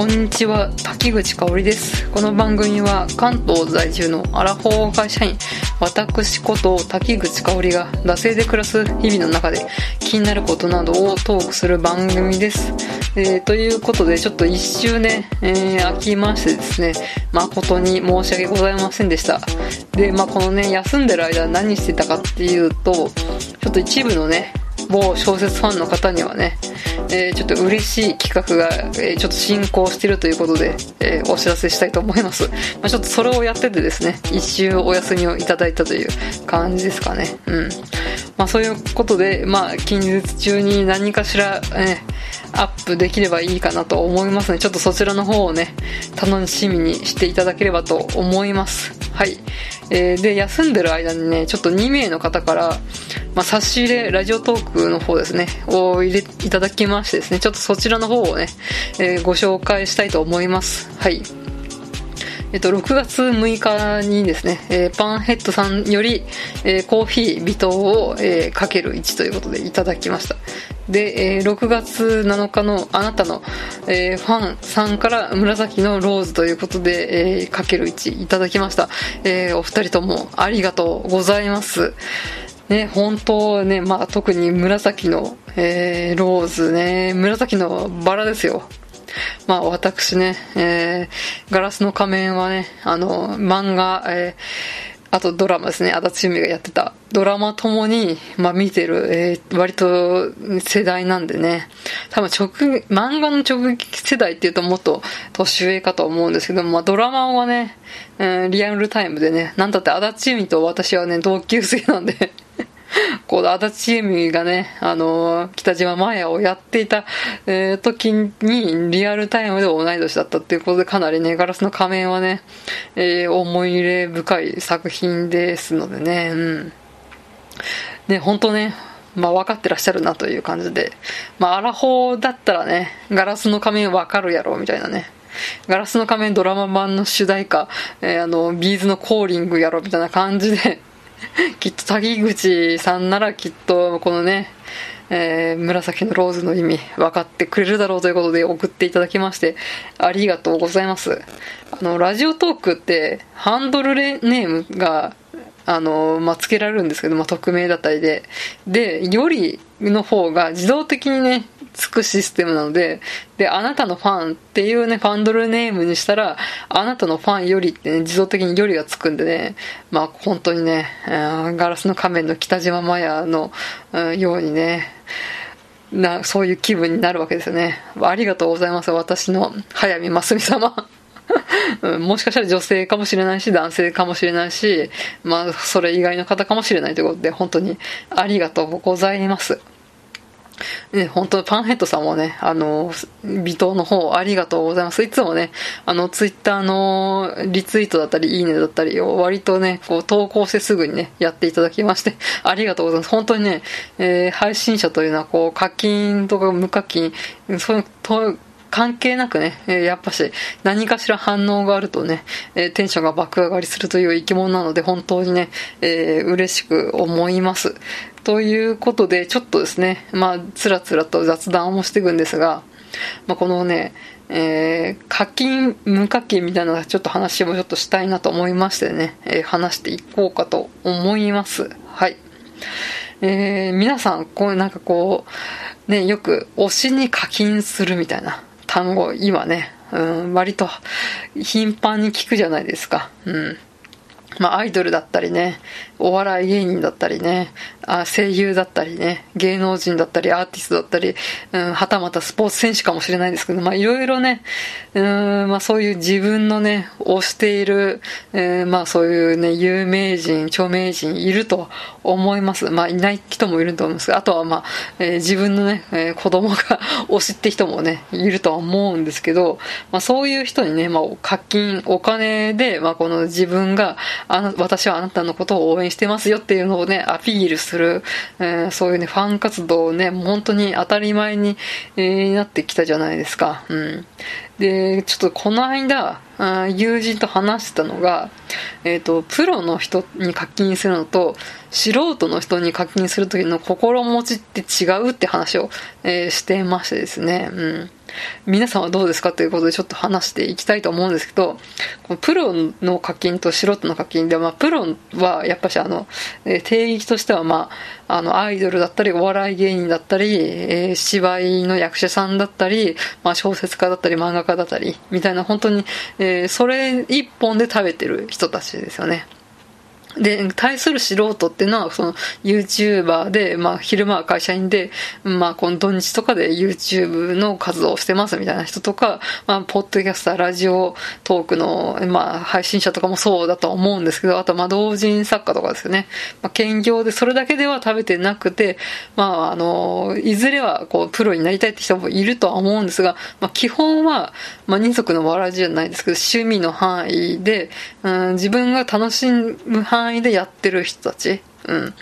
こんにちは滝口香織です。この番組は関東在住のアラフォー会社員私こと滝口香織が惰性で暮らす日々の中で気になることなどをトークする番組です、えー、ということでちょっと一周ね、えー、飽きましてですね。誠に申し訳ございませんでした。でまあこのね休んでる間何してたかっていうとちょっと一部のね某小説ファンの方にはね、えー、ちょっと嬉しい企画が、えー、ちょっと進行してるということで、えー、お知らせしたいと思います。まあ、ちょっとそれをやっててですね、一周お休みをいただいたという感じですかね。うん。まあそういうことで、まあ近日中に何かしら、えアップできればいいかなと思いますので、ちょっとそちらの方をね、楽しみにしていただければと思います。はい。えー、で、休んでる間にね、ちょっと2名の方から、まあ、差し入れ、ラジオトークの方ですね、を入れ、いただきましてですね、ちょっとそちらの方をね、えー、ご紹介したいと思います。はい。えっと、6月6日にですね、えー、パンヘッドさんより、えー、コーヒー微糖を、えー、かける1ということでいただきました。で、えー、6月7日のあなたの、えー、ファンさんから紫のローズということで、えー、かける1いただきました。えー、お二人ともありがとうございます。ね、本当ね、まあ特に紫の、えー、ローズね、紫のバラですよ。まあ私ね、えー、ガラスの仮面はね、あの、漫画、えー、あとドラマですね、足立由美がやってた。ドラマともに、まあ見てる、えー、割と世代なんでね、多分直、漫画の直撃世代っていうともっと年上かと思うんですけどまあドラマはね、うん、リアルタイムでね、なんだって足立由美と私はね、同級生なんで。こう、足立由美がね、あの、北島麻也をやっていた、えー、時に、リアルタイムで同い年だったっていうことで、かなりね、ガラスの仮面はね、えー、思い入れ深い作品ですのでね、うん。ね、本当ね、まあ分かってらっしゃるなという感じで、まあアラフォーだったらね、ガラスの仮面わかるやろ、みたいなね。ガラスの仮面ドラマ版の主題歌、えー、あの、ビーズのコーリングやろ、みたいな感じで、きっと滝口さんならきっとこのね、えー、紫のローズの意味分かってくれるだろうということで送っていただきましてありがとうございます。あのラジオトークってハンドルネームがあの、まあ、つけられるんですけど、まあ、匿名だったりで。でよりの方が自動的にねつくシステムなので、で、あなたのファンっていうね、ファンドルネームにしたら、あなたのファンよりってね、自動的によりがつくんでね、まあ本当にね、ガラスの仮面の北島麻也の、ようにね、な、そういう気分になるわけですよね。ありがとうございます。私の早見真澄様。もしかしたら女性かもしれないし、男性かもしれないし、まあ、それ以外の方かもしれないということで、本当にありがとうございます。ね、本当パンヘッドさんもね、あの、微糖の方ありがとうございます。いつもね、あの、ツイッターのリツイートだったり、いいねだったりを割とね、こう投稿してすぐにね、やっていただきまして、ありがとうございます。本当にね、えー、配信者というのはこう、課金とか無課金、そういう、関係なくね、えやっぱし何かしら反応があるとね、えテンションが爆上がりするという生き物なので本当にね、えー、嬉しく思います。ということで、ちょっとですね、まあ、つらつらと雑談をしていくんですが、まあ、このね、えー、課金、無課金みたいなちょっと話をちょっとしたいなと思いましてね、えー、話していこうかと思います。はい。えー、皆さん、こうなんかこう、ね、よく推しに課金するみたいな単語、今ね、うん、割と頻繁に聞くじゃないですか。うん。まあ、アイドルだったりね、お笑い芸人だったりね、あ声優だったりね、芸能人だったり、アーティストだったり、うん、はたまたスポーツ選手かもしれないですけど、まあいろいろね、うん、まあそういう自分のね、推している、えー、まあそういうね、有名人、著名人いると思います。まあいない人もいると思いますあとはまあ、えー、自分のね、えー、子供が 推しって人もね、いるとは思うんですけど、まあそういう人にね、まあ課金、お金で、まあこの自分が、あの、私はあなたのことを応援してますよっていうのをね、アピールする、えー、そういうね、ファン活動をね、本当に当たり前に、えー、なってきたじゃないですか。うん。で、ちょっとこの間、あ友人と話してたのが、えっ、ー、と、プロの人に課金するのと、素人の人に課金する時の心持ちって違うって話を、えー、してましてですね。うん。皆さんはどうですかということでちょっと話していきたいと思うんですけど、このプロの課金と素人の課金で、まあ、プロはやっぱしあの、え定義としては、まあ、あの、アイドルだったり、お笑い芸人だったり、えー、芝居の役者さんだったり、まあ、小説家だったり、漫画家だったり、みたいな、本当に、えー、それ一本で食べてる人たちですよね。で、対する素人っていうのは、その、YouTuber で、まあ、昼間は会社員で、まあ、この土日とかで YouTube の活動をしてますみたいな人とか、まあ、ポッドキャスター、ラジオトークの、まあ、配信者とかもそうだと思うんですけど、あと、まあ、同人作家とかですよね。まあ、兼業でそれだけでは食べてなくて、まあ、あの、いずれは、こう、プロになりたいって人もいるとは思うんですが、まあ、基本は、まあ、二足のわらじじゃないですけど、趣味の範囲で、うん、自分が楽しむ範囲範囲でやってる人たち、うん、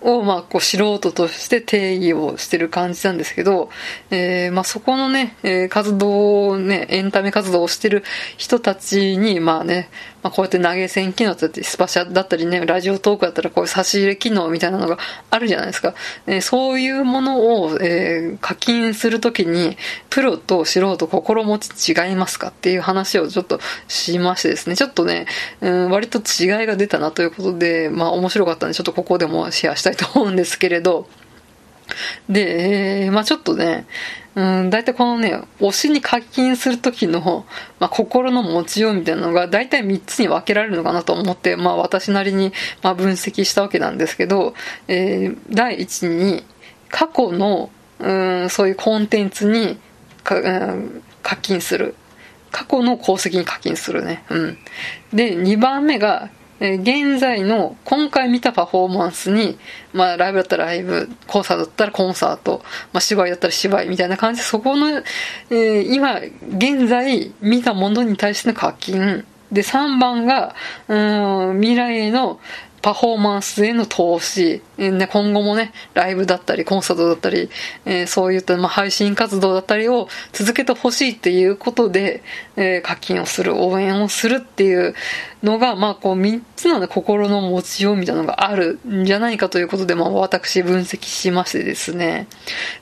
を、まあ、こう、素人として定義をしてる感じなんですけど、えー、まあ、そこのね、えー、活動をね、エンタメ活動をしてる人たちに、まあね、まあ、こうやって投げ銭機能だったり、スパシャだったりね、ラジオトークだったらこういう差し入れ機能みたいなのがあるじゃないですか。えー、そういうものを、えー、課金するときに、プロと素人心持ち違いますかっていう話をちょっとしましてですね、ちょっとね、うん、割と違いが出たなということで、まあ面白かったんで、ちょっとここでもシェアしたいと思うんですけれど、で、えー、まあちょっとね、うん、大体このね、推しに課金するときの、まあ、心の持ちようみたいなのが大体3つに分けられるのかなと思って、まあ私なりに、まあ、分析したわけなんですけど、えー、第一に、過去の、うん、そういうコンテンツにか、うん、課金する。過去の功績に課金するね。うん。で、2番目が、え現在の今回見たパフォーマンスに、まあ、ライブだったらライブ、コンサートだったらコンサート、まあ、芝居だったら芝居みたいな感じで、そこの、えー、今、現在見たものに対しての課金。で、3番が、うん、未来へのパフォーマンスへの投資、え、ね、今後もね、ライブだったり、コンサートだったり、えー、そういった、まあ、配信活動だったりを続けてほしいっていうことで、えー、課金をする、応援をするっていうのが、まあ、こう、3つのね、心の持ちようみたいなのがあるんじゃないかということで、まあ、私分析しましてですね。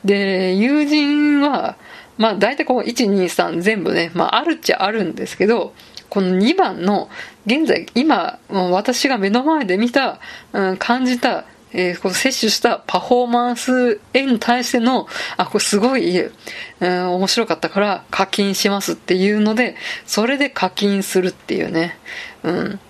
で、友人は、まあ、大体こう、1、2、3全部ね、まあ、あるっちゃあるんですけど、この2番の、現在、今、私が目の前で見た、うん、感じた、えー、この摂取したパフォーマンスへに対しての、あ、これすごい、うん、面白かったから課金しますっていうので、それで課金するっていうね、うん。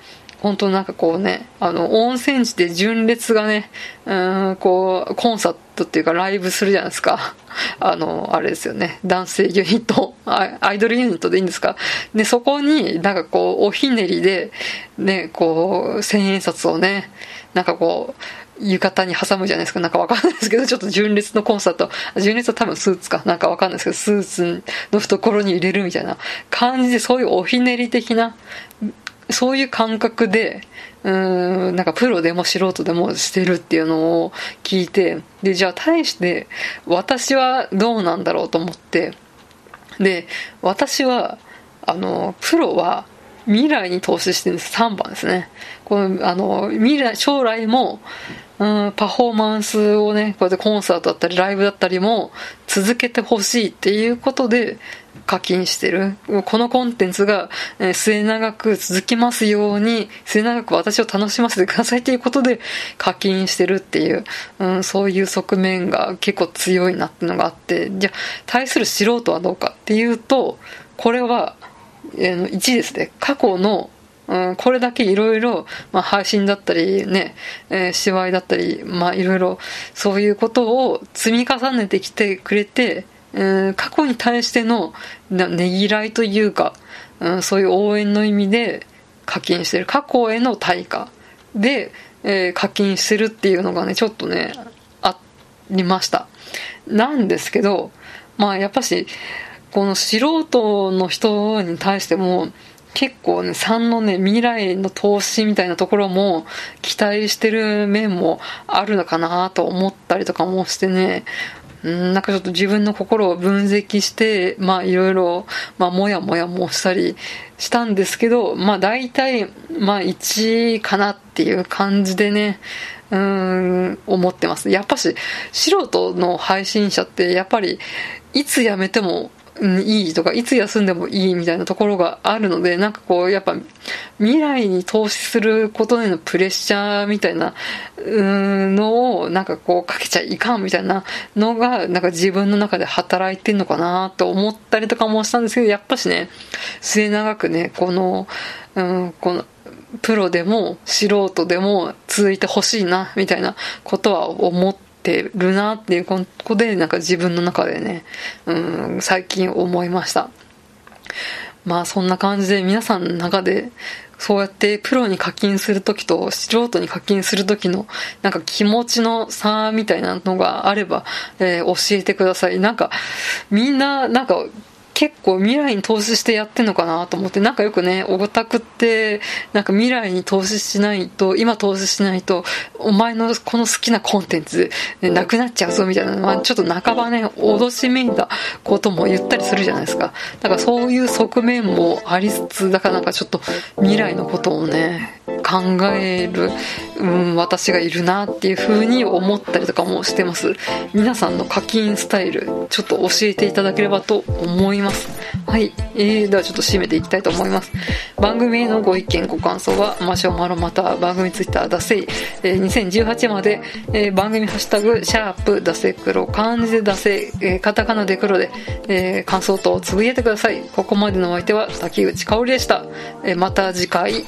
本当なんかこうね、あの、温泉地で純烈がね、うん、こう、コンサートっていうかライブするじゃないですか。あの、あれですよね。男性ユニット、アイドルユニットでいいんですか？で、そこになんかこう、おひねりで、ね、こう、千円札をね、なんかこう、浴衣に挟むじゃないですか。なんかわかんないですけど、ちょっと純烈のコンサート、純烈は多分スーツか。なんかわかんないですけど、スーツの懐に入れるみたいな感じで、そういうおひねり的なそういう感覚で、うーん、なんかプロでも素人でもしてるっていうのを聞いて、で、じゃあ対して私はどうなんだろうと思って、で、私は、あの、プロは未来に投資してるんです。3番ですね。この、あの、未来、将来も、うん、パフォーマンスをね、こうやってコンサートだったりライブだったりも続けてほしいっていうことで課金してる。このコンテンツがえ末永く続きますように、末永く私を楽しませてくださいということで課金してるっていう、うん、そういう側面が結構強いなっていうのがあって、じゃあ対する素人はどうかっていうと、これは、1ですね。過去のうん、これだけいろいろ、配信だったりね、えー、芝居だったり、まあ、いろいろ、そういうことを積み重ねてきてくれて、うん、過去に対してのねぎらいというか、うん、そういう応援の意味で課金してる。過去への対価で、えー、課金してるっていうのがね、ちょっとね、ありました。なんですけど、まあやっぱし、この素人の人に対しても、結構ね、3のね、未来の投資みたいなところも期待してる面もあるのかなと思ったりとかもしてね、んなんかちょっと自分の心を分析して、まあいろいろ、まあもやもやもしたりしたんですけど、まあ大体、まあ1かなっていう感じでね、うん、思ってます。やっぱし、素人の配信者ってやっぱり、いつ辞めてもうん、いいとか、いつ休んでもいいみたいなところがあるので、なんかこう、やっぱ、未来に投資することへのプレッシャーみたいな、うんのを、なんかこう、かけちゃいかんみたいなのが、なんか自分の中で働いてんのかなと思ったりとかもしたんですけど、やっぱしね、末永くね、この、うん、この、プロでも素人でも続いてほしいな、みたいなことは思っててるなっていうことで、なんか自分の中でね、うん、最近思いました。まあそんな感じで皆さんの中でそうやってプロに課金するときと素人に課金するときのなんか気持ちの差みたいなのがあれば、えー、教えてください。なんかみんななんか結構未来に投資してやってんのかなと思って、なんかよくね、オタクって、なんか未来に投資しないと、今投資しないと、お前のこの好きなコンテンツ、ね、なくなっちゃうぞみたいな、まあ、ちょっと半ばね、脅しめいたことも言ったりするじゃないですか。だからそういう側面もありつつ、だからなんかちょっと未来のことをね、考える、うん、私がいるなっていう風に思ったりとかもしてます。皆さんの課金スタイル、ちょっと教えていただければと思います。はい。えー、ではちょっと締めていきたいと思います。番組へのご意見、ご感想は、マシュマロまた番組ツイッター、ダセイ、えー、2018まで、えー、番組ハッシュタグ、シャープ、ダセ黒、漢字でダセ、えー、カタカナで黒で、えー、感想等をつぶやいてください。ここまでのお相手は、滝口香織でした。えー、また次回。